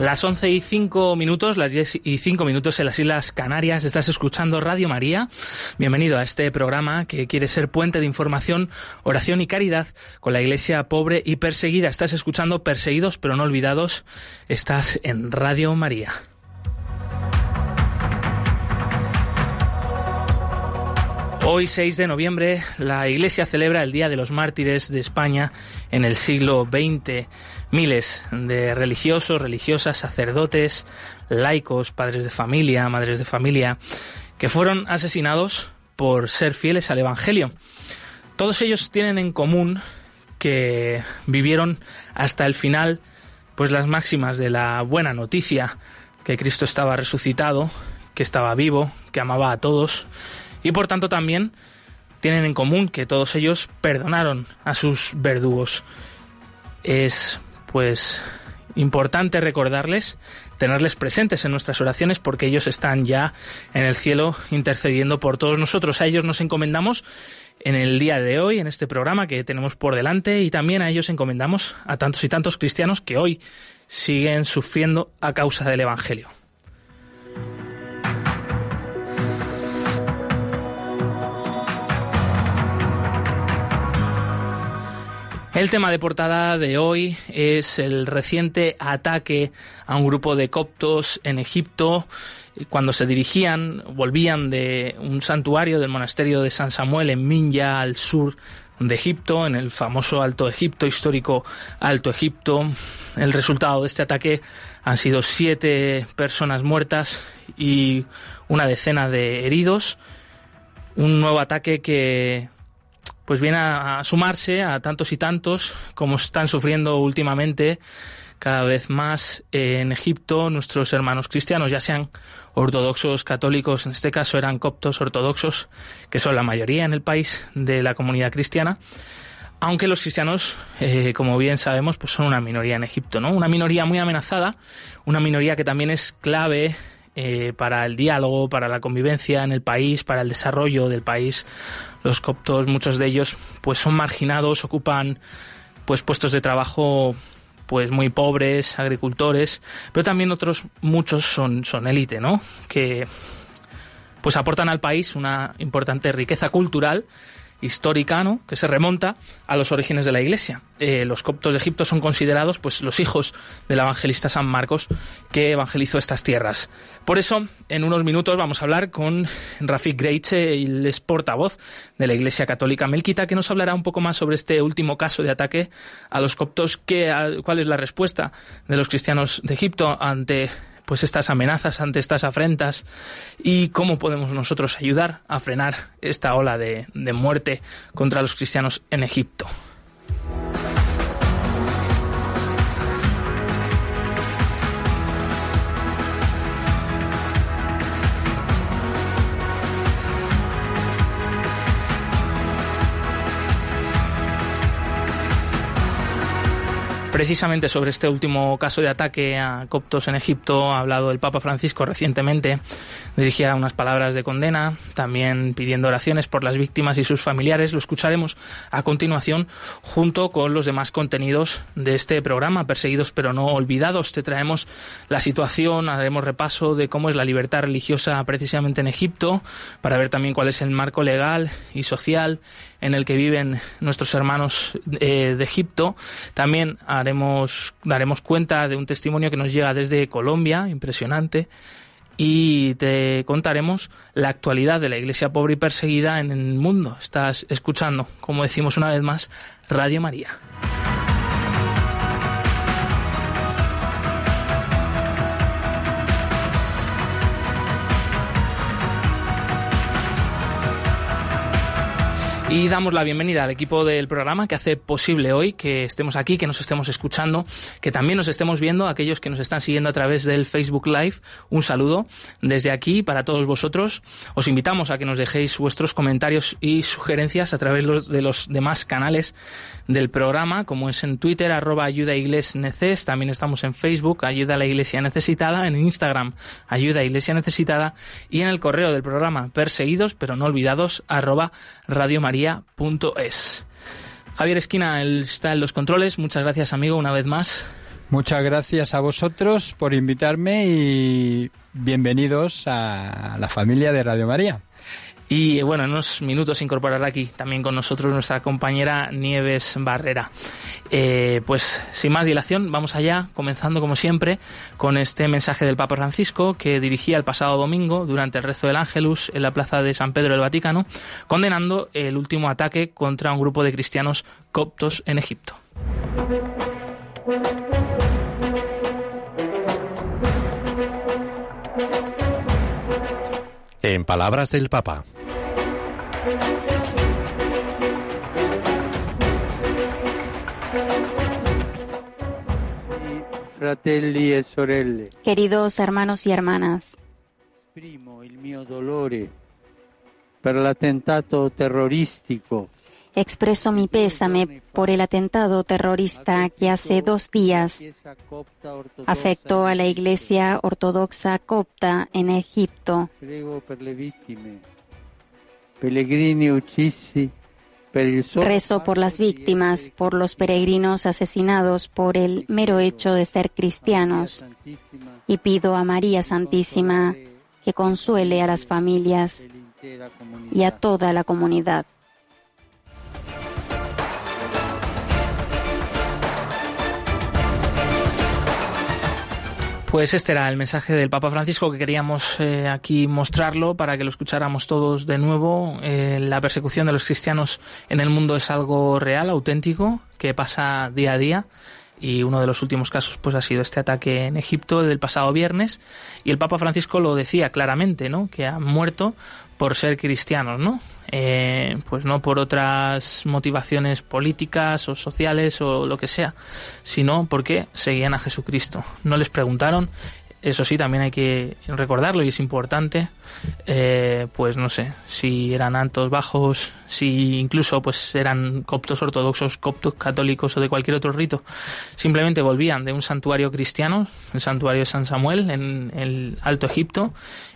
Las 11 y 5 minutos, las 10 y 5 minutos en las Islas Canarias, estás escuchando Radio María. Bienvenido a este programa que quiere ser puente de información, oración y caridad con la iglesia pobre y perseguida. Estás escuchando Perseguidos pero no olvidados. Estás en Radio María. Hoy 6 de noviembre la Iglesia celebra el Día de los Mártires de España en el siglo XX. Miles de religiosos, religiosas, sacerdotes, laicos, padres de familia, madres de familia, que fueron asesinados por ser fieles al Evangelio. Todos ellos tienen en común que vivieron hasta el final pues las máximas de la buena noticia, que Cristo estaba resucitado, que estaba vivo, que amaba a todos y por tanto también tienen en común que todos ellos perdonaron a sus verdugos. Es pues importante recordarles, tenerles presentes en nuestras oraciones porque ellos están ya en el cielo intercediendo por todos nosotros. A ellos nos encomendamos en el día de hoy, en este programa que tenemos por delante y también a ellos encomendamos a tantos y tantos cristianos que hoy siguen sufriendo a causa del Evangelio. El tema de portada de hoy es el reciente ataque a un grupo de coptos en Egipto cuando se dirigían, volvían de un santuario del monasterio de San Samuel en Minya, al sur de Egipto, en el famoso Alto Egipto, histórico Alto Egipto. El resultado de este ataque han sido siete personas muertas y una decena de heridos. Un nuevo ataque que pues viene a, sumarse a tantos y tantos como están sufriendo últimamente cada vez más en Egipto nuestros hermanos cristianos, ya sean ortodoxos, católicos, en este caso eran coptos ortodoxos, que son la mayoría en el país de la comunidad cristiana, aunque los cristianos, eh, como bien sabemos, pues son una minoría en Egipto, ¿no? Una minoría muy amenazada, una minoría que también es clave eh, para el diálogo, para la convivencia en el país, para el desarrollo del país. Los coptos, muchos de ellos, pues son marginados, ocupan pues puestos de trabajo pues muy pobres, agricultores, pero también otros muchos son son élite, ¿no? Que pues aportan al país una importante riqueza cultural histórica, ¿no? que se remonta a los orígenes de la Iglesia. Eh, los coptos de Egipto son considerados pues los hijos del evangelista San Marcos que evangelizó estas tierras. Por eso, en unos minutos vamos a hablar con Rafik Greiche, el portavoz de la Iglesia Católica Melquita, que nos hablará un poco más sobre este último caso de ataque a los coptos, que, cuál es la respuesta de los cristianos de Egipto ante pues estas amenazas, ante estas afrentas y cómo podemos nosotros ayudar a frenar esta ola de, de muerte contra los cristianos en Egipto. Precisamente sobre este último caso de ataque a coptos en Egipto ha hablado el Papa Francisco recientemente. Dirigía unas palabras de condena, también pidiendo oraciones por las víctimas y sus familiares. Lo escucharemos a continuación junto con los demás contenidos de este programa, Perseguidos pero no olvidados. Te traemos la situación, haremos repaso de cómo es la libertad religiosa precisamente en Egipto, para ver también cuál es el marco legal y social en el que viven nuestros hermanos eh, de Egipto. También haremos, daremos cuenta de un testimonio que nos llega desde Colombia, impresionante, y te contaremos la actualidad de la iglesia pobre y perseguida en el mundo. Estás escuchando, como decimos una vez más, Radio María. Y damos la bienvenida al equipo del programa que hace posible hoy que estemos aquí, que nos estemos escuchando, que también nos estemos viendo, aquellos que nos están siguiendo a través del Facebook Live. Un saludo desde aquí para todos vosotros. Os invitamos a que nos dejéis vuestros comentarios y sugerencias a través de los demás canales del programa, como es en Twitter, arroba ayuda neces, también estamos en Facebook, ayuda a la iglesia necesitada, en Instagram, ayuda iglesia necesitada, y en el correo del programa, perseguidos pero no olvidados, arroba Javier Esquina está en los controles, muchas gracias amigo una vez más. Muchas gracias a vosotros por invitarme y bienvenidos a la familia de Radio María. Y bueno, en unos minutos incorporará aquí también con nosotros nuestra compañera Nieves Barrera. Eh, pues sin más dilación, vamos allá, comenzando como siempre con este mensaje del Papa Francisco que dirigía el pasado domingo durante el rezo del Ángelus en la plaza de San Pedro del Vaticano, condenando el último ataque contra un grupo de cristianos coptos en Egipto. En palabras del Papa. E Queridos hermanos y hermanas, Expreso mi pésame por el atentado terrorista que hace dos días afectó a la Iglesia Ortodoxa copta en Egipto. Rezo por las víctimas, por los peregrinos asesinados por el mero hecho de ser cristianos y pido a María Santísima que consuele a las familias y a toda la comunidad. Pues este era el mensaje del Papa Francisco que queríamos eh, aquí mostrarlo para que lo escucháramos todos de nuevo. Eh, la persecución de los cristianos en el mundo es algo real, auténtico, que pasa día a día y uno de los últimos casos pues ha sido este ataque en Egipto del pasado viernes y el Papa Francisco lo decía claramente, ¿no? Que han muerto por ser cristianos, ¿no? Eh, pues no por otras motivaciones políticas o sociales o lo que sea, sino porque seguían a Jesucristo. No les preguntaron, eso sí, también hay que recordarlo y es importante, eh, pues no sé, si eran altos, bajos, si incluso pues eran coptos ortodoxos, coptos católicos o de cualquier otro rito, simplemente volvían de un santuario cristiano, el santuario de San Samuel en el Alto Egipto,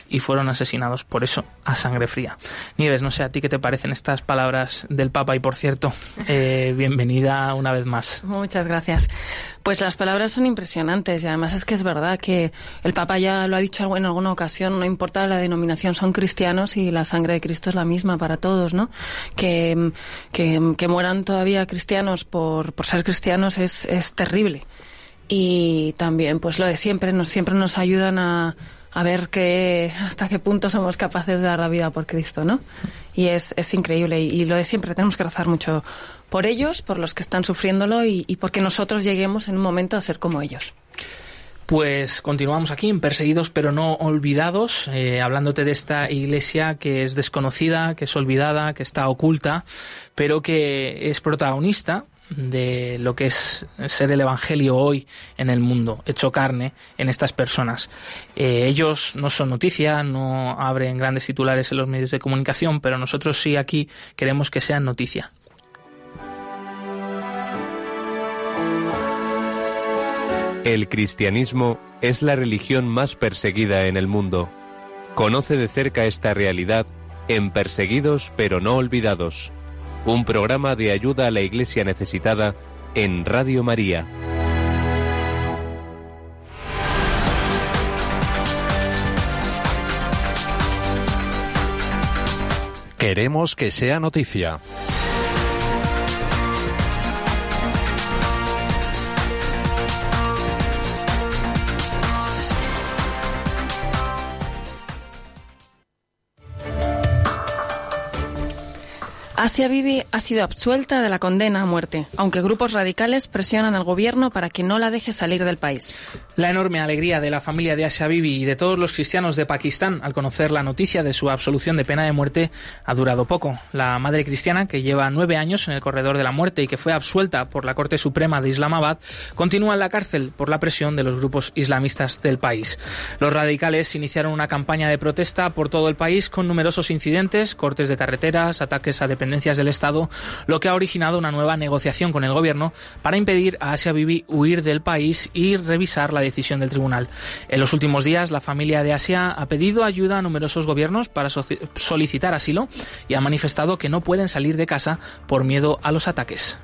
y fueron asesinados por eso a sangre fría. Nieves, no sé a ti qué te parecen estas palabras del Papa y por cierto, eh, bienvenida una vez más. Muchas gracias. Pues las palabras son impresionantes y además es que es verdad que el Papa ya lo ha dicho en alguna ocasión, no importa la denominación, son cristianos y la sangre de Cristo es la misma para todos, ¿no? Que, que, que mueran todavía cristianos por, por ser cristianos es, es terrible. Y también, pues lo de siempre, nos, siempre nos ayudan a, a ver qué, hasta qué punto somos capaces de dar la vida por Cristo, ¿no? Y es, es increíble. Y, lo de siempre, tenemos que rezar mucho por ellos, por los que están sufriéndolo y, y porque nosotros lleguemos en un momento a ser como ellos. Pues continuamos aquí en Perseguidos pero no olvidados, eh, hablándote de esta iglesia que es desconocida, que es olvidada, que está oculta, pero que es protagonista de lo que es ser el Evangelio hoy en el mundo, hecho carne en estas personas. Eh, ellos no son noticia, no abren grandes titulares en los medios de comunicación, pero nosotros sí aquí queremos que sean noticia. El cristianismo es la religión más perseguida en el mundo. Conoce de cerca esta realidad en Perseguidos pero no olvidados un programa de ayuda a la Iglesia necesitada en Radio María. Queremos que sea noticia. Asia Bibi ha sido absuelta de la condena a muerte, aunque grupos radicales presionan al gobierno para que no la deje salir del país. La enorme alegría de la familia de Asia Bibi y de todos los cristianos de Pakistán al conocer la noticia de su absolución de pena de muerte ha durado poco. La madre cristiana, que lleva nueve años en el corredor de la muerte y que fue absuelta por la Corte Suprema de Islamabad, continúa en la cárcel por la presión de los grupos islamistas del país. Los radicales iniciaron una campaña de protesta por todo el país con numerosos incidentes, cortes de carreteras, ataques a dependencias del Estado, lo que ha originado una nueva negociación con el gobierno para impedir a Asia Bibi huir del país y revisar la decisión del tribunal. En los últimos días, la familia de Asia ha pedido ayuda a numerosos gobiernos para solicitar asilo y ha manifestado que no pueden salir de casa por miedo a los ataques.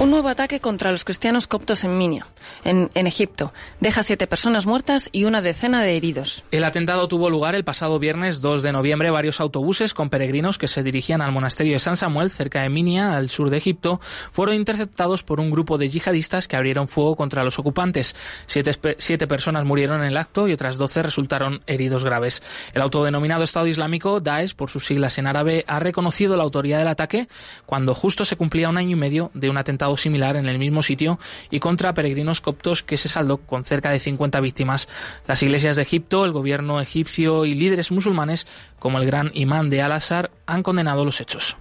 Un nuevo ataque contra los cristianos coptos en Minia, en, Egipto. Deja siete personas muertas y una decena de heridos. El atentado tuvo lugar el pasado viernes 2 de noviembre. Varios autobuses con peregrinos que se dirigían al monasterio de San Samuel, cerca de Minia, al sur de Egipto, fueron interceptados por un grupo de yihadistas que abrieron fuego contra los ocupantes. Siete, siete personas murieron en el acto y otras doce resultaron heridos graves. El autodenominado Estado Islámico, Daesh, por sus siglas en árabe, ha reconocido la autoría del ataque cuando justo se cumplía un año y medio de un atentado similar en el mismo sitio y contra peregrinos coptos que se saldó con cerca de 50 víctimas. Las iglesias de Egipto, el gobierno egipcio y líderes musulmanes como el gran imán de Al-Azhar han condenado los hechos.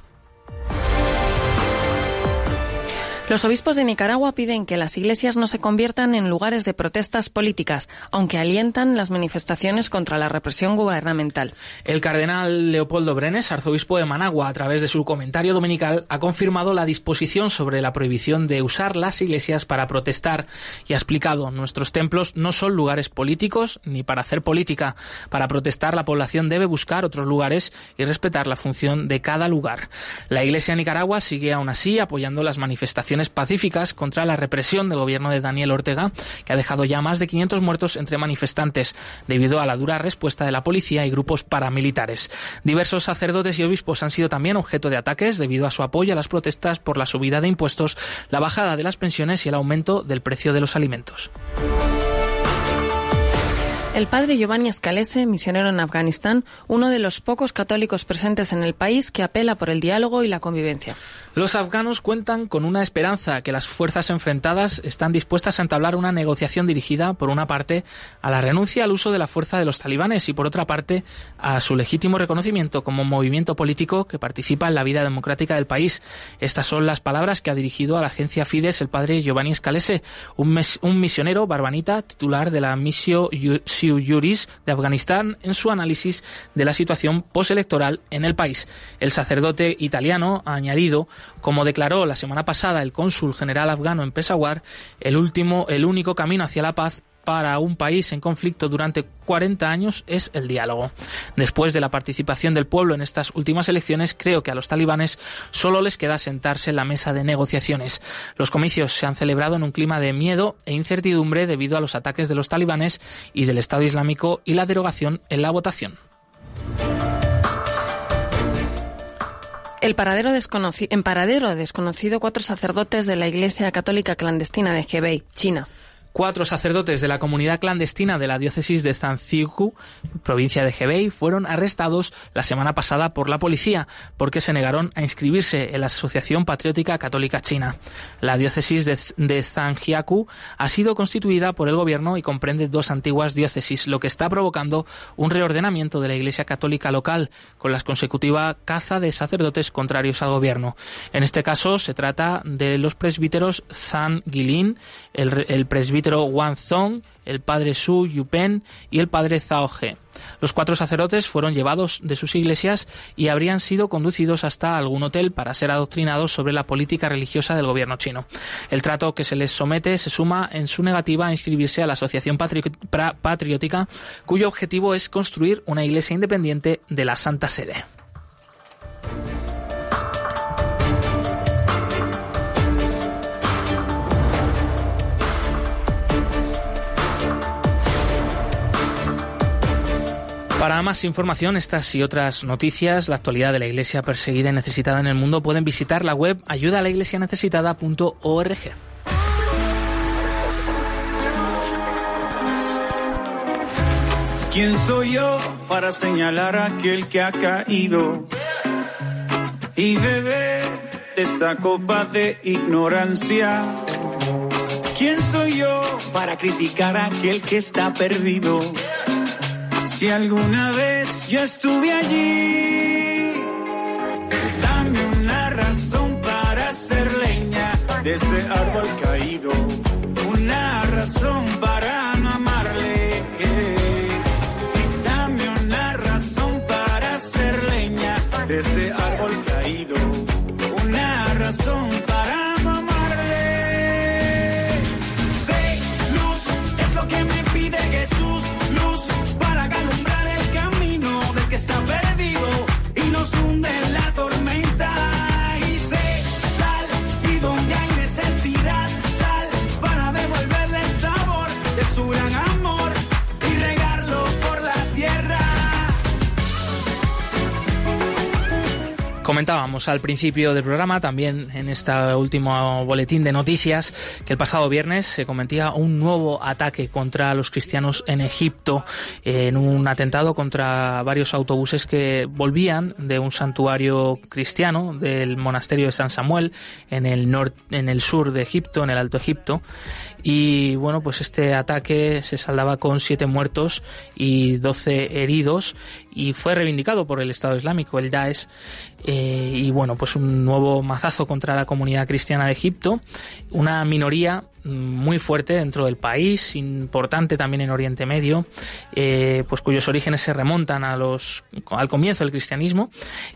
Los obispos de Nicaragua piden que las iglesias no se conviertan en lugares de protestas políticas, aunque alientan las manifestaciones contra la represión gubernamental. El cardenal Leopoldo Brenes, arzobispo de Managua, a través de su comentario dominical, ha confirmado la disposición sobre la prohibición de usar las iglesias para protestar y ha explicado nuestros templos no son lugares políticos ni para hacer política. Para protestar la población debe buscar otros lugares y respetar la función de cada lugar. La Iglesia de Nicaragua sigue aún así apoyando las manifestaciones pacíficas contra la represión del gobierno de Daniel Ortega, que ha dejado ya más de 500 muertos entre manifestantes, debido a la dura respuesta de la policía y grupos paramilitares. Diversos sacerdotes y obispos han sido también objeto de ataques debido a su apoyo a las protestas por la subida de impuestos, la bajada de las pensiones y el aumento del precio de los alimentos. El padre Giovanni Scalese, misionero en Afganistán, uno de los pocos católicos presentes en el país que apela por el diálogo y la convivencia. Los afganos cuentan con una esperanza que las fuerzas enfrentadas están dispuestas a entablar una negociación dirigida, por una parte, a la renuncia al uso de la fuerza de los talibanes y, por otra parte, a su legítimo reconocimiento como movimiento político que participa en la vida democrática del país. Estas son las palabras que ha dirigido a la agencia Fides el padre Giovanni Scalese, un, un misionero barbanita titular de la Siu de Afganistán, en su análisis de la situación postelectoral en el país. El sacerdote italiano ha añadido como declaró la semana pasada el cónsul general afgano en Peshawar, el último, el único camino hacia la paz para un país en conflicto durante 40 años es el diálogo. Después de la participación del pueblo en estas últimas elecciones, creo que a los talibanes solo les queda sentarse en la mesa de negociaciones. Los comicios se han celebrado en un clima de miedo e incertidumbre debido a los ataques de los talibanes y del Estado Islámico y la derogación en la votación. El paradero en paradero desconocido, cuatro sacerdotes de la Iglesia Católica Clandestina de Hebei, China, Cuatro sacerdotes de la comunidad clandestina de la diócesis de Zanzigu, provincia de Hebei, fueron arrestados la semana pasada por la policía porque se negaron a inscribirse en la Asociación Patriótica Católica China. La diócesis de, de Zhangjiakou ha sido constituida por el gobierno y comprende dos antiguas diócesis, lo que está provocando un reordenamiento de la Iglesia Católica local con la consecutiva caza de sacerdotes contrarios al gobierno. En este caso se trata de los presbíteros Zhang Gilin, el, el presbítero Wang Zong, el padre Su Yupen y el padre Zhao He. Los cuatro sacerdotes fueron llevados de sus iglesias y habrían sido conducidos hasta algún hotel para ser adoctrinados sobre la política religiosa del gobierno chino. El trato que se les somete se suma en su negativa a inscribirse a la Asociación Patriótica, cuyo objetivo es construir una iglesia independiente de la Santa Sede. Para más información, estas y otras noticias, la actualidad de la Iglesia perseguida y necesitada en el mundo, pueden visitar la web ayudalaiglesianecesitada.org. ¿Quién soy yo para señalar a aquel que ha caído y beber esta copa de ignorancia? ¿Quién soy yo para criticar a aquel que está perdido? Si alguna vez yo estuve allí, dame una razón para hacer leña de ese árbol caído, una razón para no amarle. Dame una razón para hacer leña de ese árbol Comentábamos al principio del programa, también en este último boletín de noticias, que el pasado viernes se cometía un nuevo ataque contra los cristianos en Egipto, en un atentado contra varios autobuses que volvían de un santuario cristiano del monasterio de San Samuel en el norte, en el sur de Egipto, en el Alto Egipto, y bueno, pues este ataque se saldaba con siete muertos y doce heridos y fue reivindicado por el Estado Islámico, el Daesh, eh, y bueno, pues un nuevo mazazo contra la comunidad cristiana de Egipto, una minoría muy fuerte dentro del país, importante también en Oriente Medio, eh, pues cuyos orígenes se remontan a los al comienzo del cristianismo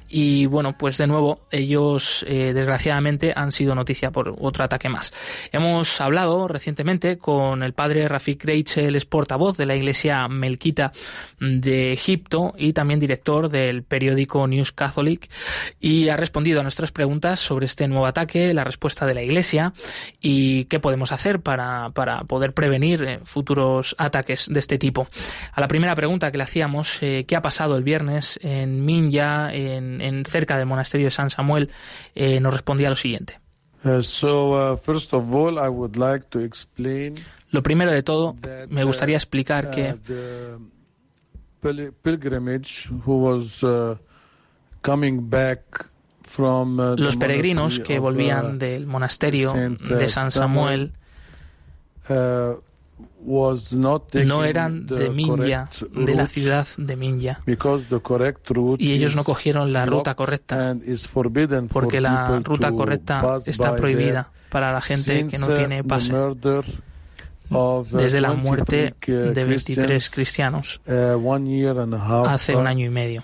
y bueno, pues de nuevo ellos eh, desgraciadamente han sido noticia por otro ataque más. Hemos hablado recientemente con el padre Rafik Reichel, es portavoz de la Iglesia Melquita de Egipto y también director del periódico News Catholic y ha respondido a nuestras preguntas sobre este nuevo ataque, la respuesta de la Iglesia y qué podemos hacer para, para poder prevenir eh, futuros ataques de este tipo. A la primera pregunta que le hacíamos, eh, ¿qué ha pasado el viernes en Minya, en, en cerca del monasterio de San Samuel? Eh, nos respondía lo siguiente. Uh, so, uh, first of all, I would like to explain Lo primero de todo, that, me gustaría uh, explicar uh, que uh, uh, los peregrinos que volvían uh, del monasterio uh, de San Samuel uh, was not taking no eran de Minya, de la ciudad de Minya. because the correct route Y ellos no cogieron la ruta correcta porque la ruta correcta está prohibida para la gente que no Since, uh, tiene the pase. uh, Desde la 23, muerte uh, de 23 Christians, cristianos uh, one year and a half hace un año y medio.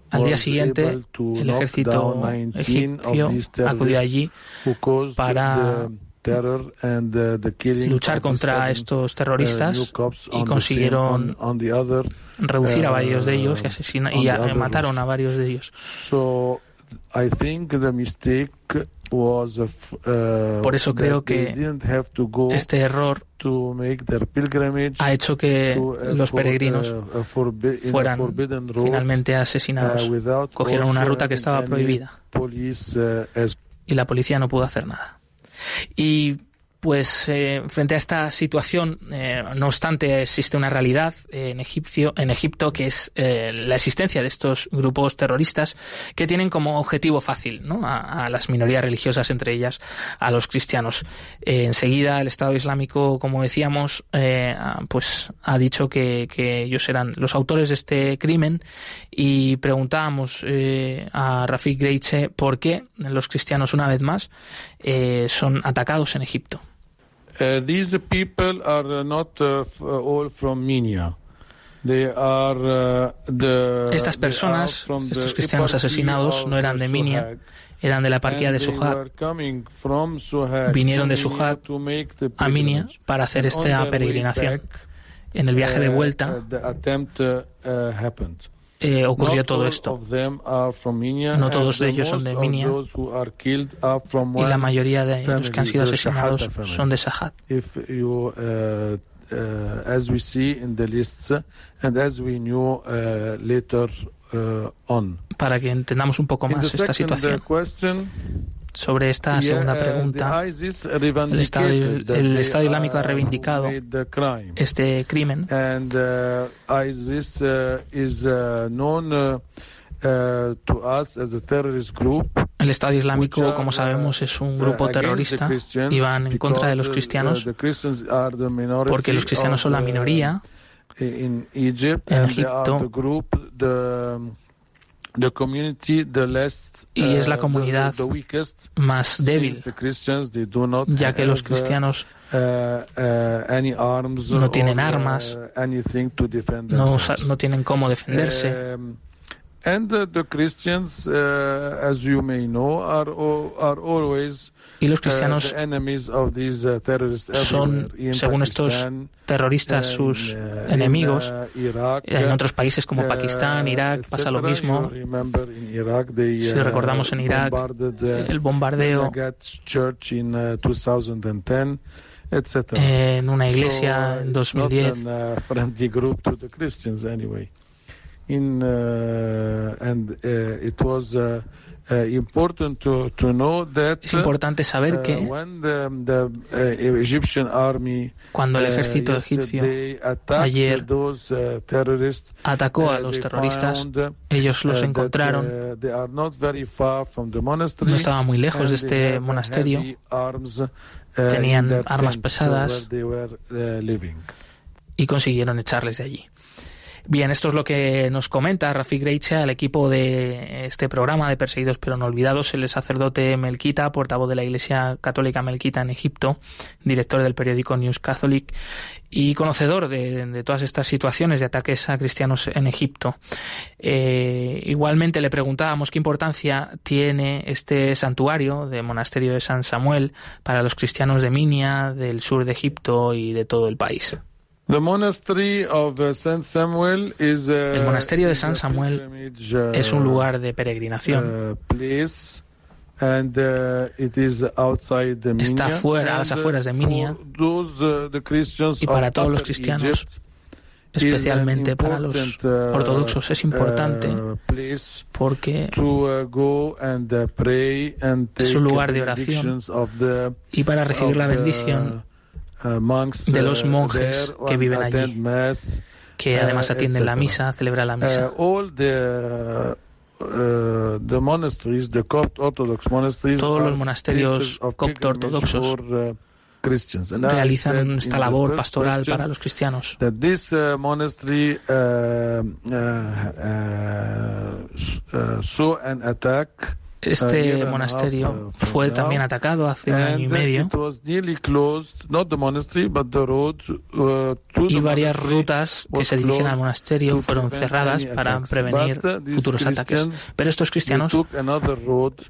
Al día siguiente, el ejército down 19 egipcio acudió allí para the terror and the killing luchar contra estos uh, terroristas y consiguieron reducir a uh, varios de ellos y asesina- on y a- mataron a varios de ellos. So I think the mistake was of, uh, Por eso creo que Este error ha hecho que uh, los peregrinos uh, uh, fueran finalmente uh, asesinados. without Cogieron una ruta que estaba prohibida uh, y la policía no pudo hacer nada. Y pues eh, frente a esta situación, eh, no obstante, existe una realidad en, Egipcio, en Egipto que es eh, la existencia de estos grupos terroristas que tienen como objetivo fácil ¿no? a, las minorías religiosas, entre ellas a los cristianos. Eh, enseguida el Estado Islámico, como decíamos, eh, pues ha dicho que, ellos eran los autores de este crimen y preguntábamos eh, a Rafik Greiche por qué los cristianos una vez más eh, son atacados en Egipto. Uh, these people are uh, not uh, f- uh, all from Minya. They are uh, the Estas personas, estos cristianos asesinados, no eran de Minya, Suhag. eran de la eparquía de Suhag Vinieron de Suhag a Minya pilgrimage. para hacer esta peregrinación. En el viaje de uh, vuelta uh, uh, uh, eh, ocurrió todo esto. No todos de ellos son de Minia y la mayoría de los que han sido asesinados son de Sahat. Para que entendamos un poco más esta situación sobre esta segunda pregunta, el Estado, el Estado Islámico ha reivindicado este crimen. El Estado Islámico, como sabemos, es un grupo terrorista. Y van en contra de los cristianos porque los cristianos son la minoría en Egipto y es la uh, comunidad más débil, ya que los cristianos uh, uh, no tienen armas, no, no tienen cómo defenderse. Y los cristianos uh, uh, son, según estos terroristas, sus uh, enemigos. En otros países como Pakistán, Irak, pasa lo mismo. Si recordamos en Irak el bombardeo en una iglesia en 2010. In, and it was Uh, es importante saber uh, que uh, cuando el ejército egipcio ayer atacó a los terroristas, ellos los encontraron. No estaban muy lejos de este monasterio. Tenían armas pesadas y consiguieron echarles de allí. Bien, esto es lo que nos comenta Rafik Greiche al equipo de este programa de Perseguidos pero no olvidados, el sacerdote Melquita, portavoz de la Iglesia Católica Melquita en Egipto, director del periódico News Catholic y conocedor de, todas estas situaciones de ataques a cristianos en Egipto. Eh, igualmente le preguntábamos qué importancia tiene este santuario de monasterio de San Samuel para los cristianos de Minia, del sur de Egipto y de todo el país. Uh, el monasterio de San Samuel uh, es un lugar de peregrinación. Uh, Está fuera, a las afueras de Minia. Y para todos los cristianos, especialmente para los ortodoxos, es importante porque es un lugar de oración y para recibir la bendición de los monjes que viven allí, que además atienden la misa, celebran la misa. Todos los monasterios copto ortodoxos realizan esta labor pastoral para los cristianos. Este monasterio fue también atacado hace un año y medio. y varias rutas que se dirigen al monasterio fueron cerradas para prevenir futuros ataques. Pero estos cristianos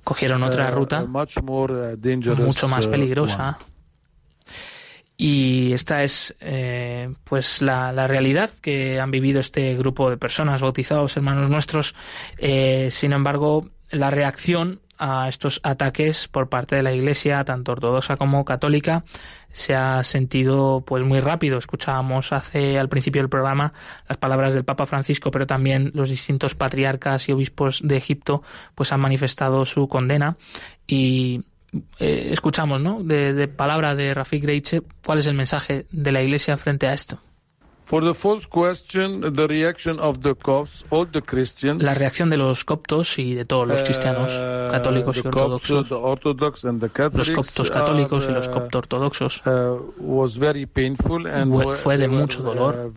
cogieron otra ruta mucho más peligrosa. y esta es eh, pues la, la, realidad que han vivido este grupo de personas bautizados hermanos nuestros. Eh, sin embargo la reacción a estos ataques por parte de la Iglesia, tanto ortodoxa como católica, se ha sentido pues muy rápido. Escuchábamos hace al principio del programa las palabras del Papa Francisco, pero también los distintos patriarcas y obispos de Egipto pues han manifestado su condena y eh, escuchamos, ¿no? De, de palabra de Rafik Greiche, ¿cuál es el mensaje de la Iglesia frente a esto? La reacción de los coptos y de todos los cristianos uh, católicos y ortodoxos, los coptos católicos y los uh, coptos ortodoxos, uh, fue de mucho dolor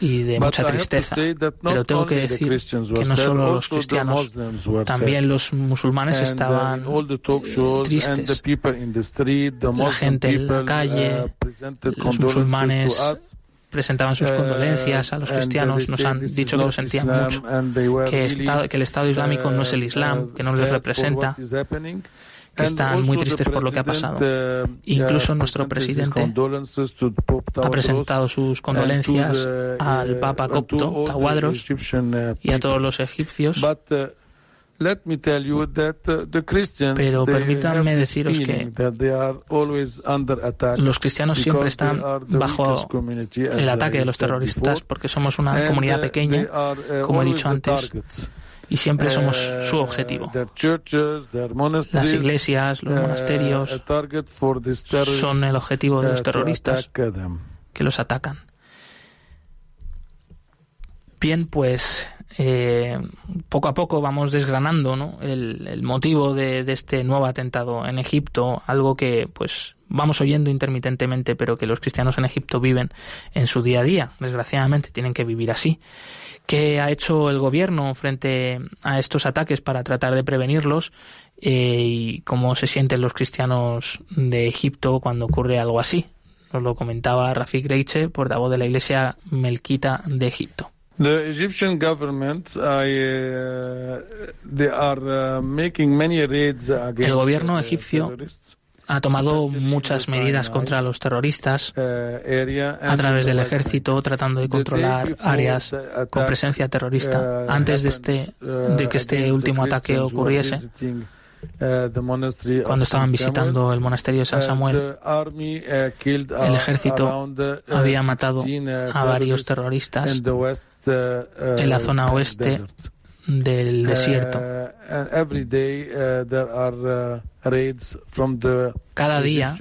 y de mucha tristeza. Pero tengo que decir que no solo los cristianos, también los musulmanes estaban eh, tristes. La gente en la calle, los musulmanes presentaban sus condolencias a los cristianos, nos han dicho que lo sentían mucho, que, que el Estado Islámico no es el Islam, que no les representa que están muy tristes por lo que ha pasado. Incluso nuestro presidente ha presentado sus condolencias al Papa copto, Tawadros, y a todos los egipcios. Pero permítanme deciros que los cristianos siempre están bajo el ataque de los terroristas porque somos una comunidad pequeña, como he dicho antes, y siempre somos su objetivo. Las iglesias, los monasterios son el objetivo de los terroristas que los atacan. Bien, pues eh, poco a poco vamos desgranando el, motivo de, este nuevo atentado en Egipto, algo que pues vamos oyendo intermitentemente, pero que los cristianos en Egipto viven en su día a día. Desgraciadamente tienen que vivir así. ¿Qué ha hecho el gobierno frente a estos ataques para tratar de prevenirlos? Eh, ¿Y cómo se sienten los cristianos de Egipto cuando ocurre algo así? Nos lo comentaba Rafik Reiche, portavoz de la Iglesia Melquita de Egipto. The Egyptian government, uh, they are uh, making many raids against El gobierno egipcio ha tomado muchas medidas contra los terroristas uh, a través del ejército, tratando de controlar áreas con presencia terrorista. Antes de, este, de que este último ataque ocurriese, Uh, Cuando estaban visitando el monasterio de San uh, Samuel, el ejército había matado a varios terroristas en la zona oeste del desierto. Cada día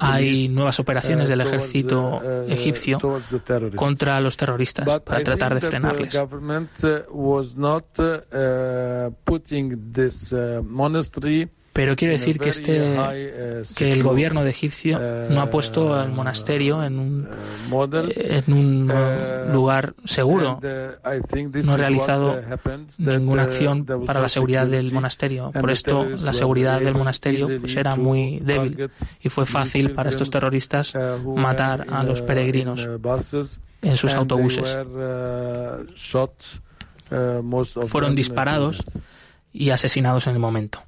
hay nuevas operaciones del ejército egipcio contra los terroristas para tratar de frenarles. Pero quiero decir que este uh, que el gobierno de egipcio no ha puesto al monasterio en un en un uh, lugar seguro. No ha realizado ninguna acción para la seguridad del monasterio. Por esto la seguridad del monasterio pues, era muy débil y fue fácil para estos terroristas matar a los peregrinos en sus autobuses. Fueron disparados y asesinados en el momento.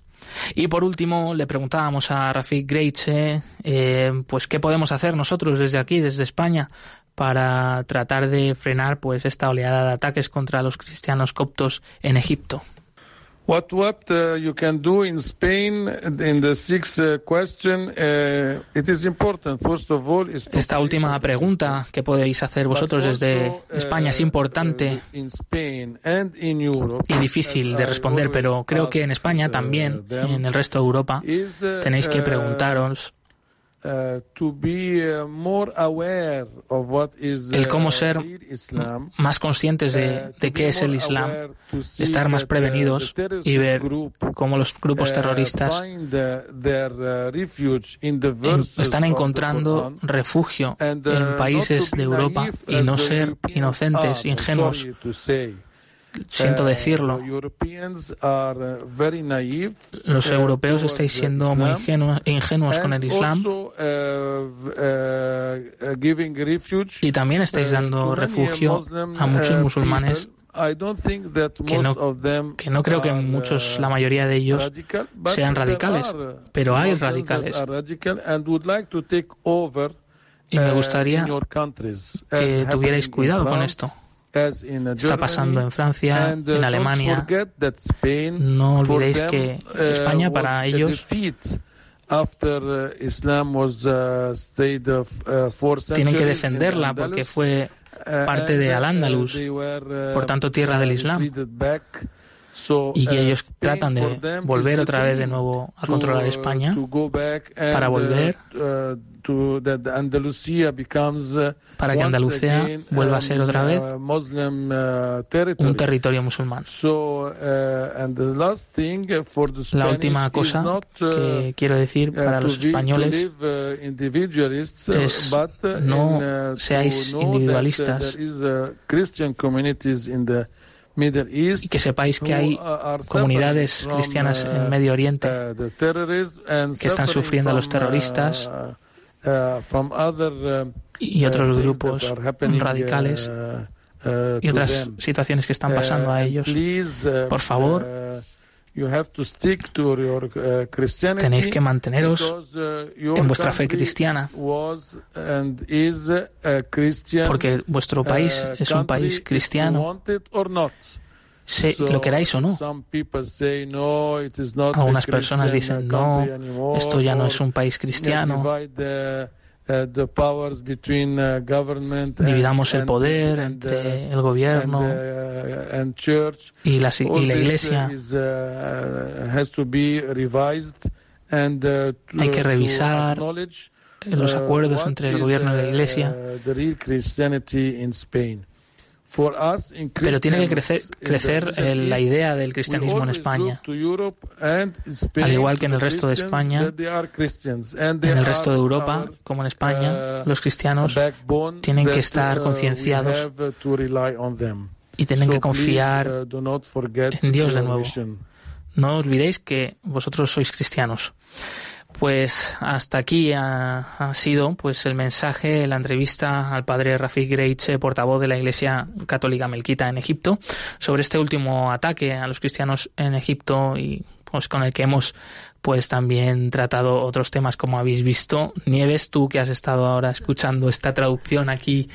Y por último, le preguntábamos a Rafik Greiche, eh, pues qué podemos hacer nosotros desde aquí, desde España, para tratar de frenar pues esta oleada de ataques contra los cristianos coptos en Egipto. What what uh, you can do in Spain in the sixth uh, question? Uh, it is important. First of all, is Esta última pregunta que podéis hacer vosotros desde España es importante y difícil de responder, pero creo que en España también, en el resto de Europa, tenéis que preguntaros el cómo ser más conscientes de, de, qué es el Islam, estar más prevenidos y ver cómo los grupos terroristas están encontrando refugio en países de Europa y no ser inocentes, ingenuos siento decirlo. Los europeos estáis siendo muy ingenuos, con el Islam y también estáis dando refugio a muchos musulmanes que no, que no creo que muchos, la mayoría de ellos, sean radicales, pero hay radicales. Y me gustaría que tuvierais cuidado con esto está pasando en Francia, en uh, Alemania. No olvidéis que uh, España para ellos uh, tienen que defenderla porque fue parte de Al-Ándalus, por tanto tierra del Islam y que ellos tratan de volver otra vez de nuevo a controlar España para volver. para que Andalucía vuelva a ser otra vez un territorio musulmán. La última cosa que quiero decir para los españoles es no seáis individualistas y que sepáis que hay comunidades cristianas en Medio Oriente que están sufriendo a los terroristas y otros grupos radicales y otras situaciones que están pasando a ellos. Por favor, Tenéis que manteneros en vuestra fe cristiana, porque vuestro país es un país cristiano. Se, lo queráis o no. Algunas personas dicen, no, esto ya no es un país cristiano. Uh, Dividamos el poder entre el gobierno uh, y la, y la iglesia. Uh, Hay que revisar los acuerdos entre el gobierno y la iglesia. Pero tiene que crecer, crecer la idea del cristianismo en España. Al igual que en el resto de España, en el resto de Europa, como en España, los cristianos tienen que estar concienciados y tienen que confiar en Dios de nuevo. No olvidéis que vosotros sois cristianos. Pues hasta aquí ha, sido pues el mensaje, la entrevista al padre Rafik Greiche, portavoz de la Iglesia Católica Melquita en Egipto, sobre este último ataque a los cristianos en Egipto y pues con el que hemos pues también tratado otros temas como habéis visto. Nieves, tú que has estado ahora escuchando esta traducción aquí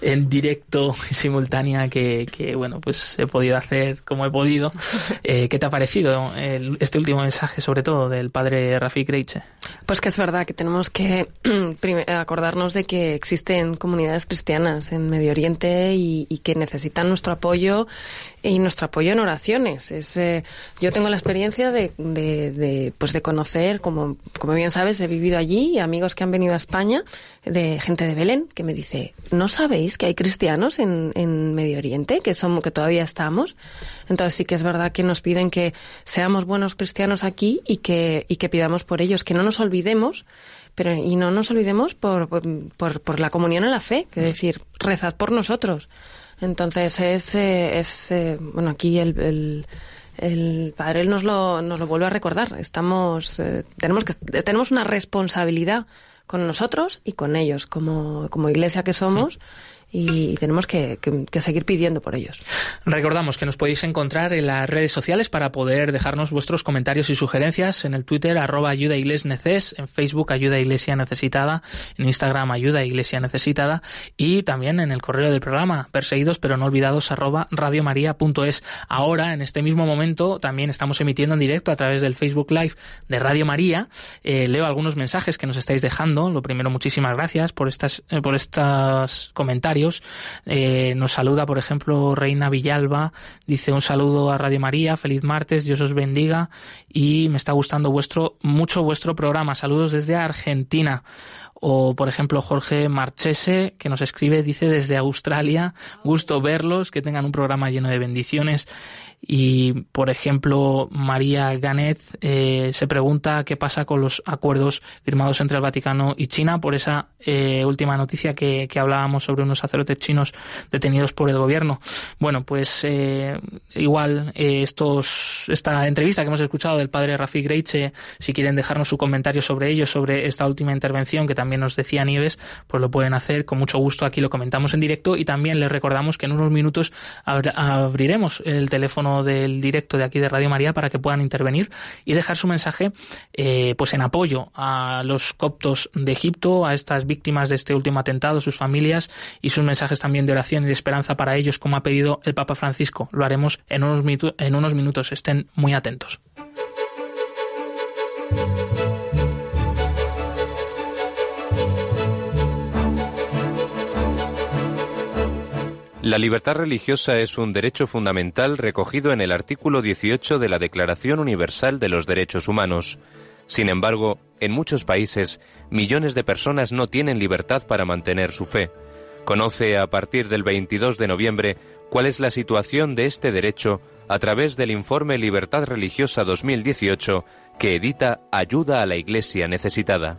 en directo y simultánea que, que bueno, pues he podido hacer como he podido. Eh, ¿Qué te ha parecido este último mensaje, sobre todo, del padre Rafik Reiche? Pues que es verdad que tenemos que acordarnos de que existen comunidades cristianas en Medio Oriente y, y que necesitan nuestro apoyo y nuestro apoyo en oraciones. Es, eh, yo tengo la experiencia de, de, de pues de conocer, como, como bien sabes, he vivido allí, y amigos que han venido a España, de gente de Belén, que me dice, ¿no sabéis que hay cristianos en, en Medio Oriente, que, somos, que todavía estamos? Entonces sí que es verdad que nos piden que seamos buenos cristianos aquí y que, y que pidamos por ellos, que no nos olvidemos pero y no nos olvidemos por, por, por la comunión en la fe, que es decir, rezad por nosotros. Entonces es, eh, es eh, bueno, aquí el, el el padre nos lo, nos lo vuelve a recordar. Estamos, eh, tenemos, que, tenemos una responsabilidad con nosotros y con ellos, como, como iglesia que somos y tenemos que, seguir pidiendo por ellos. Recordamos que nos podéis encontrar en las redes sociales para poder dejarnos vuestros comentarios y sugerencias en el Twitter arroba ayuda neces, en Facebook ayuda iglesia necesitada, en Instagram ayuda iglesia necesitada y también en el correo del programa perseguidos pero no olvidados arroba radiomaria.es. Ahora, en este mismo momento, también estamos emitiendo en directo a través del Facebook Live de Radio María. Eh, leo algunos mensajes que nos estáis dejando. Lo primero, muchísimas gracias por estas, eh, por estos comentarios eh, nos saluda, por ejemplo, Reina Villalba, dice un saludo a Radio María, feliz martes, Dios os bendiga y me está gustando vuestro, mucho vuestro programa. Saludos desde Argentina. O, por ejemplo, Jorge Marchese, que nos escribe, dice desde Australia, gusto verlos, que tengan un programa lleno de bendiciones. Y, por ejemplo, María Ganet eh, se pregunta qué pasa con los acuerdos firmados entre el Vaticano y China por esa eh, última noticia que, que, hablábamos sobre unos sacerdotes chinos detenidos por el gobierno. Bueno, pues eh, igual eh, estos, esta entrevista que hemos escuchado del padre Rafi Greiche, si quieren dejarnos su comentario sobre ello, sobre esta última intervención que también nos decía Nieves, pues lo pueden hacer con mucho gusto. Aquí lo comentamos en directo y también les recordamos que en unos minutos abriremos el teléfono del directo de aquí de Radio María para que puedan intervenir y dejar su mensaje eh, pues en apoyo a los coptos de Egipto, a estas víctimas de este último atentado, sus familias y sus mensajes también de oración y de esperanza para ellos, como ha pedido el Papa Francisco. Lo haremos en unos, en unos minutos. Estén muy atentos. La libertad religiosa es un derecho fundamental recogido en el artículo 18 de la Declaración Universal de los Derechos Humanos. Sin embargo, en muchos países, millones de personas no tienen libertad para mantener su fe. Conoce a partir del 22 de noviembre cuál es la situación de este derecho a través del informe Libertad Religiosa 2018 que edita Ayuda a la Iglesia Necesitada.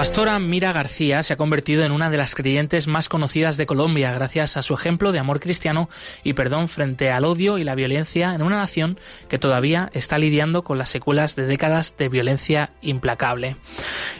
Pastora Mira García se ha convertido en una de las creyentes más conocidas de Colombia gracias a su ejemplo de amor cristiano y perdón frente al odio y la violencia en una nación que todavía está lidiando con las secuelas de décadas de violencia implacable.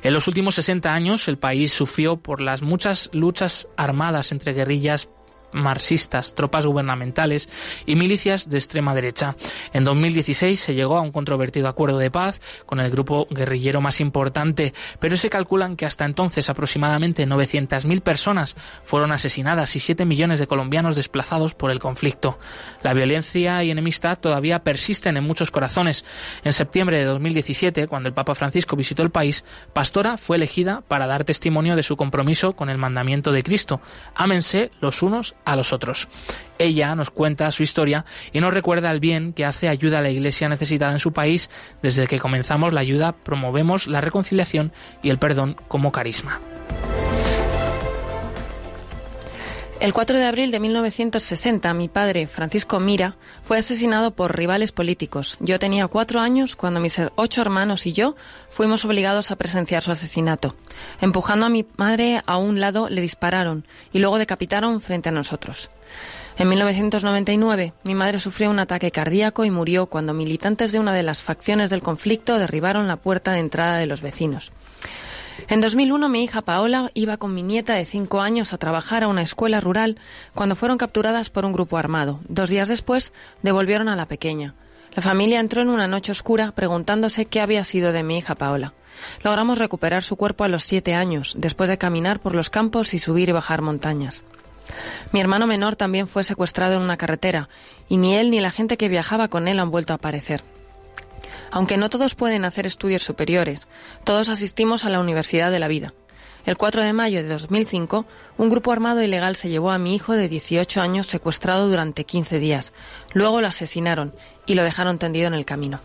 En los últimos 60 años el país sufrió por las muchas luchas armadas entre guerrillas marxistas, tropas gubernamentales y milicias de extrema derecha. En 2016 se llegó a un controvertido acuerdo de paz con el grupo guerrillero más importante, pero se calculan que hasta entonces aproximadamente 900.000 personas fueron asesinadas y 7 millones de colombianos desplazados por el conflicto. La violencia y enemistad todavía persisten en muchos corazones. En septiembre de 2017, cuando el Papa Francisco visitó el país, Pastora fue elegida para dar testimonio de su compromiso con el mandamiento de Cristo. Ámense los unos a los otros. Ella nos cuenta su historia y nos recuerda el bien que hace ayuda a la Iglesia necesitada en su país. Desde que comenzamos la ayuda promovemos la reconciliación y el perdón como carisma. El 4 de abril de 1960, mi padre, Francisco Mira, fue asesinado por rivales políticos. Yo tenía cuatro años cuando mis ocho hermanos y yo fuimos obligados a presenciar su asesinato. Empujando a mi madre a un lado, le dispararon y luego decapitaron frente a nosotros. En 1999, mi madre sufrió un ataque cardíaco y murió cuando militantes de una de las facciones del conflicto derribaron la puerta de entrada de los vecinos. En 2001 mi hija Paola iba con mi nieta de cinco años a trabajar a una escuela rural cuando fueron capturadas por un grupo armado. Dos días después devolvieron a la pequeña. La familia entró en una noche oscura preguntándose qué había sido de mi hija Paola. Logramos recuperar su cuerpo a los siete años, después de caminar por los campos y subir y bajar montañas. Mi hermano menor también fue secuestrado en una carretera, y ni él ni la gente que viajaba con él han vuelto a aparecer. Aunque no todos pueden hacer estudios superiores, todos asistimos a la Universidad de la Vida. El 4 de mayo de 2005, un grupo armado ilegal se llevó a mi hijo de 18 años secuestrado durante 15 días. Luego lo asesinaron y lo dejaron tendido en el camino.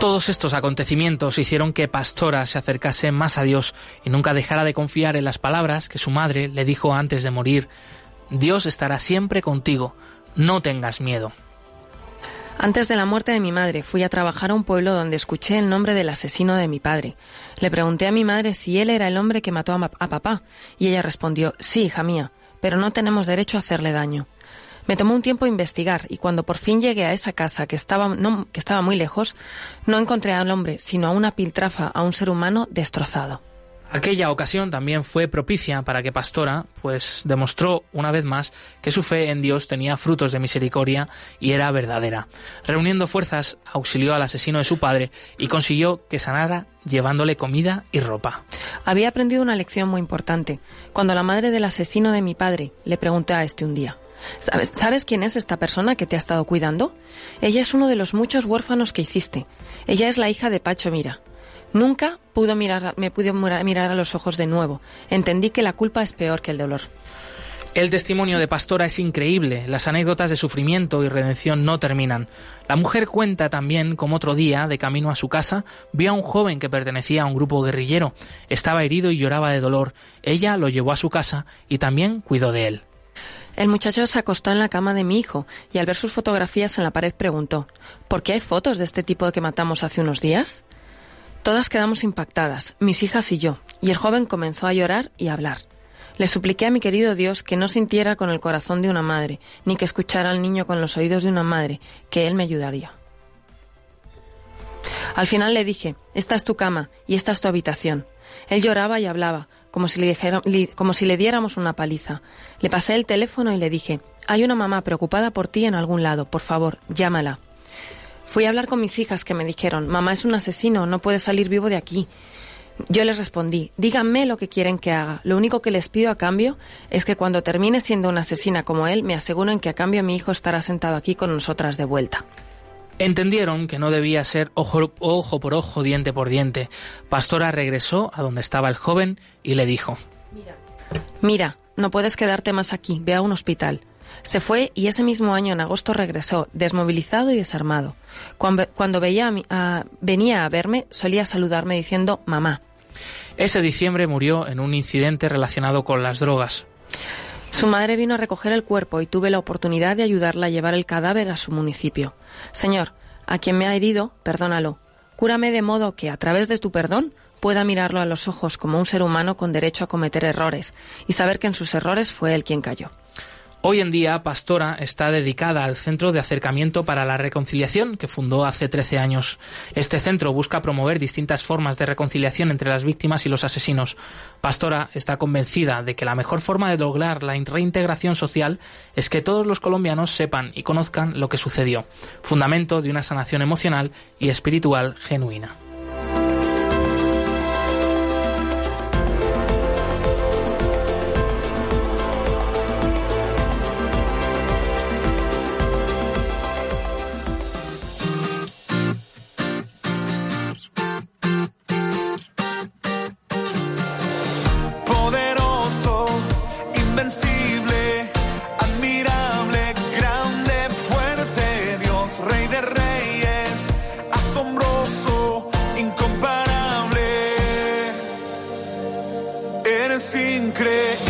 Todos estos acontecimientos hicieron que Pastora se acercase más a Dios y nunca dejara de confiar en las palabras que su madre le dijo antes de morir Dios estará siempre contigo, no tengas miedo. Antes de la muerte de mi madre, fui a trabajar a un pueblo donde escuché el nombre del asesino de mi padre. Le pregunté a mi madre si él era el hombre que mató a, papá, y ella respondió, sí, hija mía, pero no tenemos derecho a hacerle daño. Me tomó un tiempo investigar y cuando por fin llegué a esa casa que estaba, que estaba muy lejos, no encontré al hombre, sino a una piltrafa, a un ser humano destrozado. Aquella ocasión también fue propicia para que Pastora, pues demostró una vez más que su fe en Dios tenía frutos de misericordia y era verdadera. Reuniendo fuerzas, auxilió al asesino de su padre y consiguió que sanara llevándole comida y ropa. Había aprendido una lección muy importante. Cuando la madre del asesino de mi padre le preguntó a este un día, ¿Sabes, ¿Sabes quién es esta persona que te ha estado cuidando? Ella es uno de los muchos huérfanos que hiciste. Ella es la hija de Pacho Mira. Nunca pudo mirar, me pude mirar a los ojos de nuevo. Entendí que la culpa es peor que el dolor. El testimonio de Pastora es increíble. Las anécdotas de sufrimiento y redención no terminan. La mujer cuenta también cómo otro día, de camino a su casa, vio a un joven que pertenecía a un grupo guerrillero. Estaba herido y lloraba de dolor. Ella lo llevó a su casa y también cuidó de él. El muchacho se acostó en la cama de mi hijo y al ver sus fotografías en la pared preguntó ¿Por qué hay fotos de este tipo que matamos hace unos días? Todas quedamos impactadas, mis hijas y yo, y el joven comenzó a llorar y a hablar. Le supliqué a mi querido Dios que no sintiera con el corazón de una madre, ni que escuchara al niño con los oídos de una madre, que él me ayudaría. Al final le dije, esta es tu cama y esta es tu habitación. Él lloraba y hablaba, como si, le como si le diéramos una paliza. Le pasé el teléfono y le dije, hay una mamá preocupada por ti en algún lado, por favor, llámala. Fui a hablar con mis hijas que me dijeron, mamá es un asesino, no puede salir vivo de aquí. Yo les respondí, díganme lo que quieren que haga. Lo único que les pido a cambio es que cuando termine siendo una asesina como él, me aseguren que a cambio mi hijo estará sentado aquí con nosotras de vuelta. Entendieron que no debía ser ojo, ojo por ojo, diente por diente. Pastora regresó a donde estaba el joven y le dijo, Mira, Mira, no puedes quedarte más aquí, ve a un hospital. Se fue y ese mismo año, en agosto, regresó, desmovilizado y desarmado. Cuando, veía venía a verme, solía saludarme diciendo mamá. Ese diciembre murió en un incidente relacionado con las drogas. Su madre vino a recoger el cuerpo y tuve la oportunidad de ayudarla a llevar el cadáver a su municipio. Señor, A quien me ha herido, perdónalo. Cúrame de modo que, a través de tu perdón, pueda mirarlo a los ojos como un ser humano con derecho a cometer errores y saber que en sus errores fue él quien cayó. Hoy en día, Pastora está dedicada al Centro de Acercamiento para la Reconciliación, que fundó hace 13 años. Este centro busca promover distintas formas de reconciliación entre las víctimas y los asesinos. Pastora está convencida de que la mejor forma de lograr la reintegración social es que todos los colombianos sepan y conozcan lo que sucedió, fundamento de una sanación emocional y espiritual genuina. sin creer.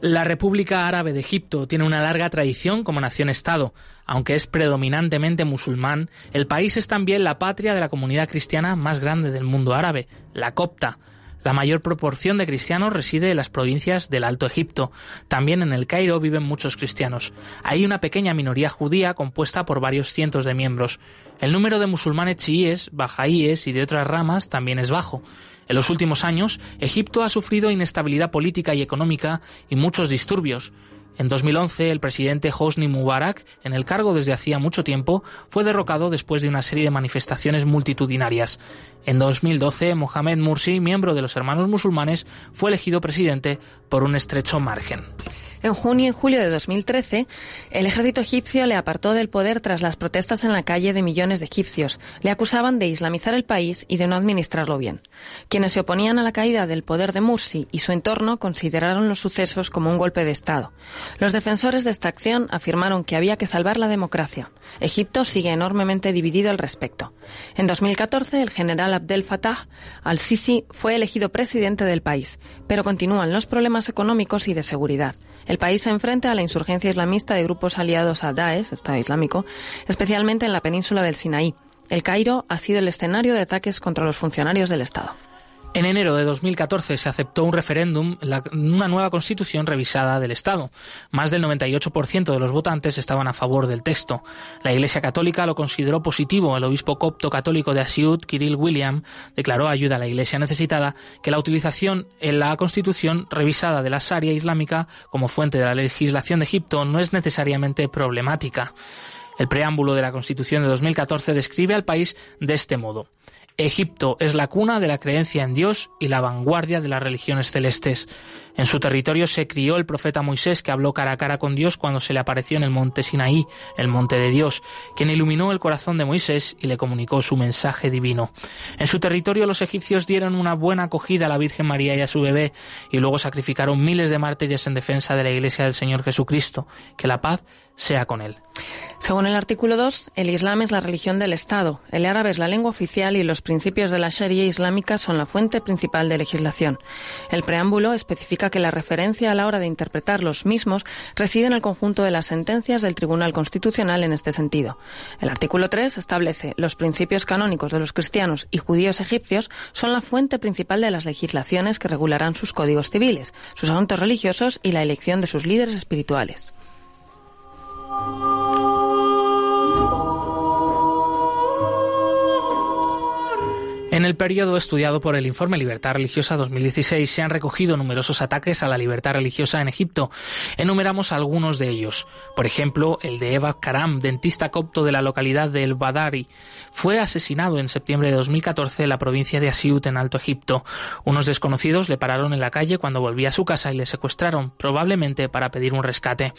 La República Árabe de Egipto tiene una larga tradición como nación-estado. Aunque es predominantemente musulmán, el país es también la patria de la comunidad cristiana más grande del mundo árabe, la copta. La mayor proporción de cristianos reside en las provincias del Alto Egipto. También en el Cairo viven muchos cristianos. Hay una pequeña minoría judía compuesta por varios cientos de miembros. El número de musulmanes chiíes, bajaíes y de otras ramas también es bajo. En los últimos años, Egipto ha sufrido inestabilidad política y económica y muchos disturbios. En 2011, el presidente Hosni Mubarak, en el cargo desde hacía mucho tiempo, fue derrocado después de una serie de manifestaciones multitudinarias. En 2012, Mohamed Mursi, miembro de los Hermanos Musulmanes, fue elegido presidente por un estrecho margen. En junio y julio de 2013, el ejército egipcio le apartó del poder tras las protestas en la calle de millones de egipcios. Le acusaban de islamizar el país y de no administrarlo bien. Quienes se oponían a la caída del poder de Mursi y su entorno consideraron los sucesos como un golpe de Estado. Los defensores de esta acción afirmaron que había que salvar la democracia. Egipto sigue enormemente dividido al respecto. En 2014, el general Abdel Fattah al-Sisi fue elegido presidente del país, pero continúan los problemas económicos y de seguridad. El país se enfrenta a la insurgencia islamista de grupos aliados a Daesh, Estado Islámico, especialmente en la península del Sinaí. El Cairo ha sido el escenario de ataques contra los funcionarios del Estado. En enero de 2014 se aceptó un referéndum, una nueva constitución revisada del Estado. Más del 98% de los votantes estaban a favor del texto. La Iglesia Católica lo consideró positivo. El obispo copto católico de Asiut, Kirill William, declaró ayuda a la Iglesia necesitada que la utilización en la constitución revisada de la Sharia islámica como fuente de la legislación de Egipto no es necesariamente problemática. El preámbulo de la Constitución de 2014 describe al país de este modo. Egipto es la cuna de la creencia en Dios y la vanguardia de las religiones celestes. En su territorio se crió el profeta Moisés que habló cara a cara con Dios cuando se le apareció en el monte Sinaí, el monte de Dios, quien iluminó el corazón de Moisés y le comunicó su mensaje divino. En su territorio los egipcios dieron una buena acogida a la Virgen María y a su bebé y luego sacrificaron miles de mártires en defensa de la Iglesia del Señor Jesucristo. Que la paz sea con él. Según el artículo 2, el Islam es la religión del Estado, el árabe es la lengua oficial y los principios de la Sharia islámica son la fuente principal de legislación. El preámbulo especifica que la referencia a la hora de interpretar los mismos reside en el conjunto de las sentencias del Tribunal Constitucional en este sentido. El artículo 3 establece los principios canónicos de los cristianos y judíos egipcios son la fuente principal de las legislaciones que regularán sus códigos civiles, sus asuntos religiosos y la elección de sus líderes espirituales. うん。En el periodo estudiado por el informe Libertad Religiosa 2016 se han recogido numerosos ataques a la libertad religiosa en Egipto. Enumeramos algunos de ellos. Por ejemplo, el de Eva Karam, dentista copto de la localidad de El Badari. Fue asesinado en septiembre de 2014 en la provincia de Asiut, en Alto Egipto. Unos desconocidos le pararon en la calle cuando volvía a su casa y le secuestraron, probablemente para pedir un rescate.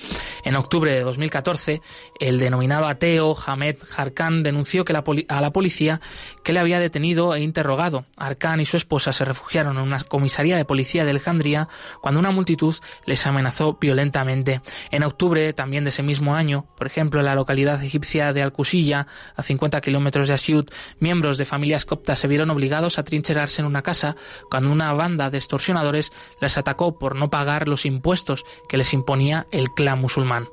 En octubre de 2014, el denominado ateo Hamed Harkan denunció que la a la policía que le había detenido e interrogado. Arcán y su esposa se refugiaron en una comisaría de policía de Alejandría cuando una multitud les amenazó violentamente. En octubre también de ese mismo año, por ejemplo, en la localidad egipcia de Al-Qusiyya, a 50 kilómetros de Asiut, miembros de familias coptas se vieron obligados a trincherarse en una casa cuando una banda de extorsionadores les atacó por no pagar los impuestos que les imponía el clan musulmán.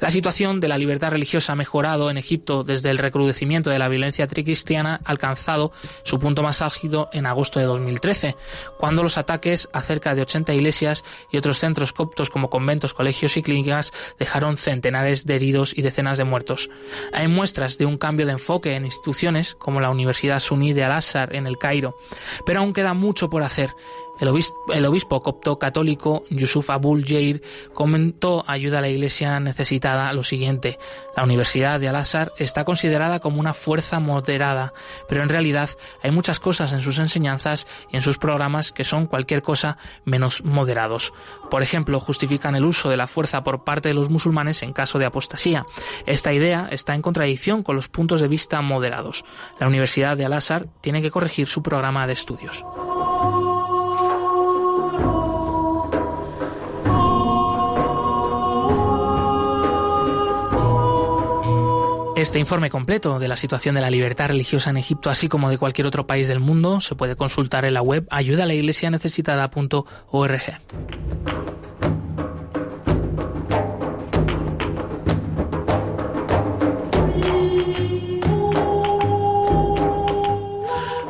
La situación de la libertad religiosa ha mejorado en Egipto desde el recrudecimiento de la violencia tricristiana alcanzado su punto más álgido en agosto de 2013, cuando los ataques a cerca de 80 iglesias y otros centros coptos como conventos, colegios y clínicas dejaron centenares de heridos y decenas de muertos. Hay muestras de un cambio de enfoque en instituciones como la Universidad Suní de Al-Azhar en el Cairo, pero aún queda mucho por hacer. El obispo, copto católico Yusuf Abul Jair comentó ayuda a la iglesia necesitada lo siguiente. La Universidad de Al-Azhar está considerada como una fuerza moderada, pero en realidad hay muchas cosas en sus enseñanzas y en sus programas que son cualquier cosa menos moderados. Por ejemplo, justifican el uso de la fuerza por parte de los musulmanes en caso de apostasía. Esta idea está en contradicción con los puntos de vista moderados. La Universidad de Al-Azhar tiene que corregir su programa de estudios. Este informe completo de la situación de la libertad religiosa en Egipto, así como de cualquier otro país del mundo, se puede consultar en la web ayudalaiglesianecesitada.org.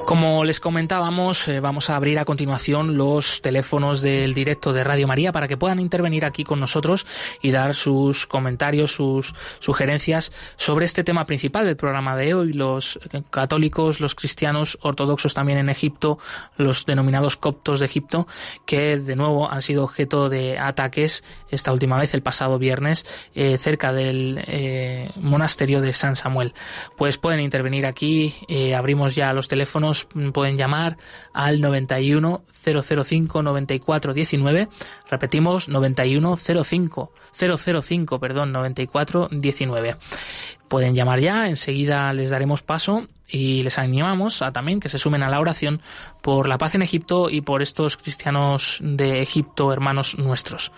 Como les comentábamos, eh, vamos a abrir a continuación los teléfonos del directo de Radio María para que puedan intervenir aquí con nosotros y dar sus comentarios, sus sugerencias sobre este tema principal del programa de hoy, los católicos, los cristianos ortodoxos también en Egipto, los denominados coptos de Egipto, que de nuevo han sido objeto de ataques esta última vez, el pasado viernes, eh, cerca del eh, monasterio de San Samuel. Pues pueden intervenir aquí, abrimos ya los teléfonos pueden llamar al 91 005 94 19. Repetimos 91 05 005, perdón, 94 19. Pueden llamar ya, enseguida les daremos paso y les animamos a también que se sumen a la oración por la paz en Egipto y por estos cristianos de Egipto, hermanos nuestros.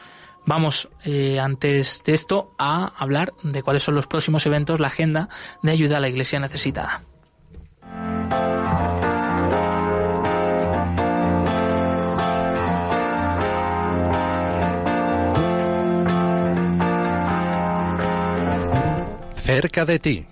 Vamos, eh, antes de esto, a hablar de cuáles son los próximos eventos, la agenda de ayuda a la Iglesia necesitada. Cerca de ti.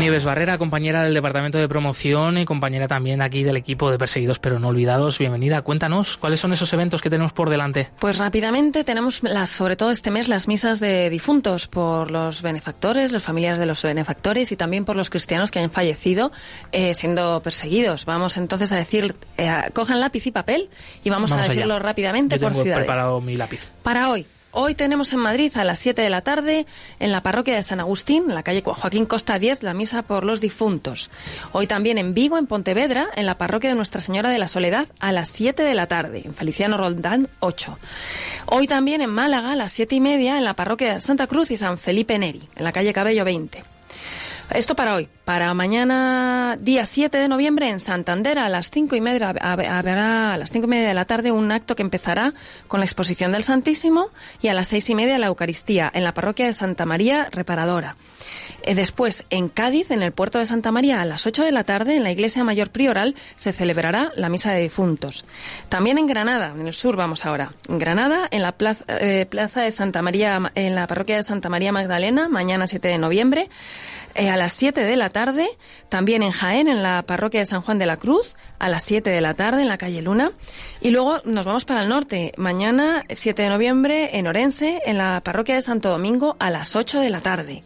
Nieves Barrera, compañera del Departamento de Promoción y compañera también aquí del equipo de Perseguidos pero no olvidados. Bienvenida. Cuéntanos, ¿cuáles son esos eventos que tenemos por delante? Pues rápidamente tenemos, las, sobre todo este mes, las misas de difuntos por los benefactores, los familiares de los benefactores y también por los cristianos que han fallecido eh, siendo perseguidos. Vamos entonces a decir, eh, cojan lápiz y papel y vamos, a decirlo rápidamente Yo por ciudades. preparado mi lápiz. Para hoy, Hoy tenemos en Madrid a las 7 de la tarde en la parroquia de San Agustín, en la calle Joaquín Costa 10, la misa por los difuntos. Hoy también en Vigo, en Pontevedra, en la parroquia de Nuestra Señora de la Soledad a las 7 de la tarde, en Feliciano Roldán 8. Hoy también en Málaga a las 7 y media en la parroquia de Santa Cruz y San Felipe Neri, en la calle Cabello 20. Esto para hoy. Para mañana, día 7 de noviembre, en Santander, a las cinco y media, habrá a las cinco y media de la tarde un acto que empezará con la exposición del Santísimo y a las seis y media la Eucaristía en la parroquia de Santa María Reparadora. Eh, después, en Cádiz, en el puerto de Santa María, a las 8 de la tarde, en la iglesia mayor prioral, se celebrará la misa de difuntos. También en Granada, en el sur vamos ahora. En Granada, en la plaza, eh, plaza de Santa María, en la parroquia de Santa María Magdalena, mañana 7 de noviembre, eh, a las 7 de la tarde, también en Jaén, en la parroquia de San Juan de la Cruz, a las 7 de la tarde, en la calle Luna. Y luego nos vamos para el norte, mañana 7 de noviembre, en Orense, en la parroquia de Santo Domingo, a las 8 de la tarde.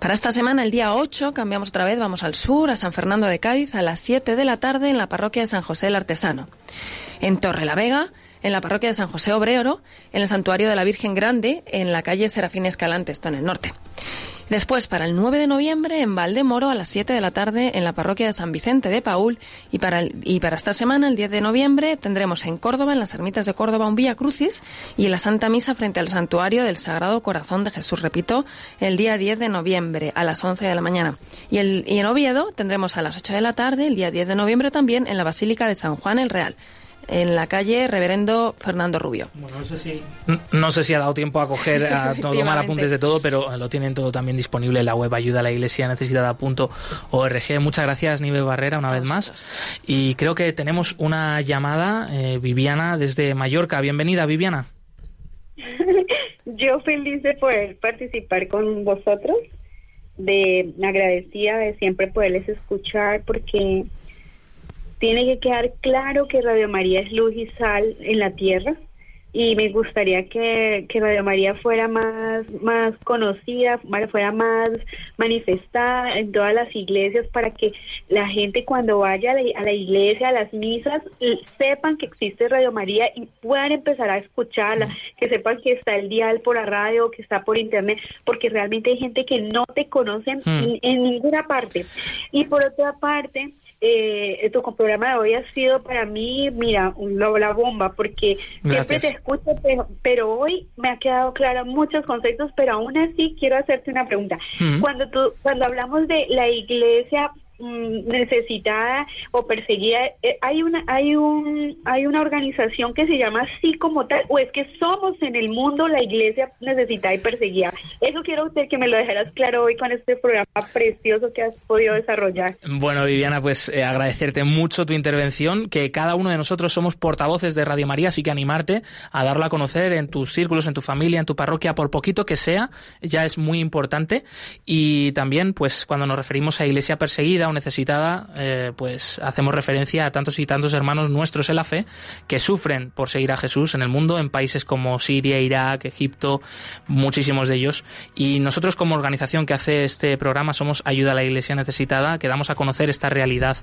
Para esta semana, el día 8, cambiamos otra vez, vamos al sur, a San Fernando de Cádiz, a las 7 de la tarde, en la parroquia de San José el Artesano. En Torre la Vega, en la parroquia de San José Obreoro, en el santuario de la Virgen Grande, en la calle Serafín Escalante, esto en el norte. Después, para el 9 de noviembre, en Valdemoro, a las 7 de la tarde, en la parroquia de San Vicente de Paul. Y para, y para esta semana, el 10 de noviembre, tendremos en Córdoba, en las ermitas de Córdoba, un Vía Crucis y la Santa Misa frente al Santuario del Sagrado Corazón de Jesús. Repito, el día 10 de noviembre, a las 11 de la mañana. Y, el, y en Oviedo tendremos a las 8 de la tarde, el día 10 de noviembre también, en la Basílica de San Juan el Real en la calle Reverendo Fernando Rubio. Bueno, no sé si, no sé si ha dado tiempo a coger, a tomar apuntes de todo, pero lo tienen todo también disponible en la web ayuda a la iglesia necesitada.org. Muchas gracias, Nive Barrera, una vez más. Y creo que tenemos una llamada, eh, Viviana, desde Mallorca. Bienvenida, Viviana. Yo feliz de poder participar con vosotros, de agradecida de siempre poderles escuchar porque tiene que quedar claro que Radio María es luz y sal en la tierra y me gustaría que, Radio María fuera más, más conocida, fuera más manifestada en todas las iglesias para que la gente cuando vaya a la, iglesia, a las misas, sepan que existe Radio María y puedan empezar a escucharla, que sepan que está el dial por la radio, que está por internet, porque realmente hay gente que no te conocen hmm. en ninguna parte. Y por otra parte, eh, tu programa de hoy ha sido para mí, mira, la bomba, porque siempre te escucho, pero, hoy me ha quedado claro muchos conceptos, pero aún así quiero hacerte una pregunta. Cuando tú, cuando hablamos de la iglesia Mm, necesitada o perseguida eh, hay una hay un hay una organización que se llama así como tal o es que somos en el mundo la iglesia necesitada y perseguida. Eso quiero usted que me lo dejaras claro hoy con este programa precioso que has podido desarrollar. Bueno Viviana pues eh, agradecerte mucho tu intervención que cada uno de nosotros somos portavoces de Radio María así que animarte a darlo a conocer en tus círculos en tu familia en tu parroquia por poquito que sea ya es muy importante. Y también pues cuando nos referimos a iglesia perseguida necesitada, eh, pues hacemos referencia a tantos y tantos hermanos nuestros en la fe que sufren por seguir a Jesús en el mundo, en países como Siria, Irak, Egipto, muchísimos de ellos. Y nosotros como organización que hace este programa somos Ayuda a la Iglesia Necesitada, que damos a conocer esta realidad.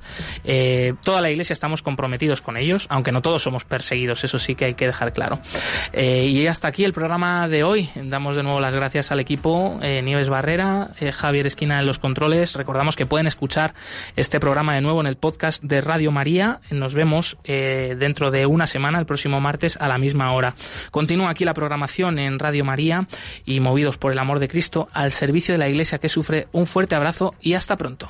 Eh, toda la Iglesia estamos comprometidos con ellos, aunque no todos somos perseguidos, eso sí que hay que dejar claro. Eh, y hasta aquí el programa de hoy. Damos de nuevo las gracias al equipo Nieves Barrera, Javier Esquina en los controles. Recordamos que pueden este programa de nuevo en el podcast de Radio María. Nos vemos eh, dentro de una semana, el próximo martes, a la misma hora. Continúa aquí la programación en Radio María y movidos por el amor de Cristo al servicio de la Iglesia que sufre. Un fuerte abrazo y hasta pronto.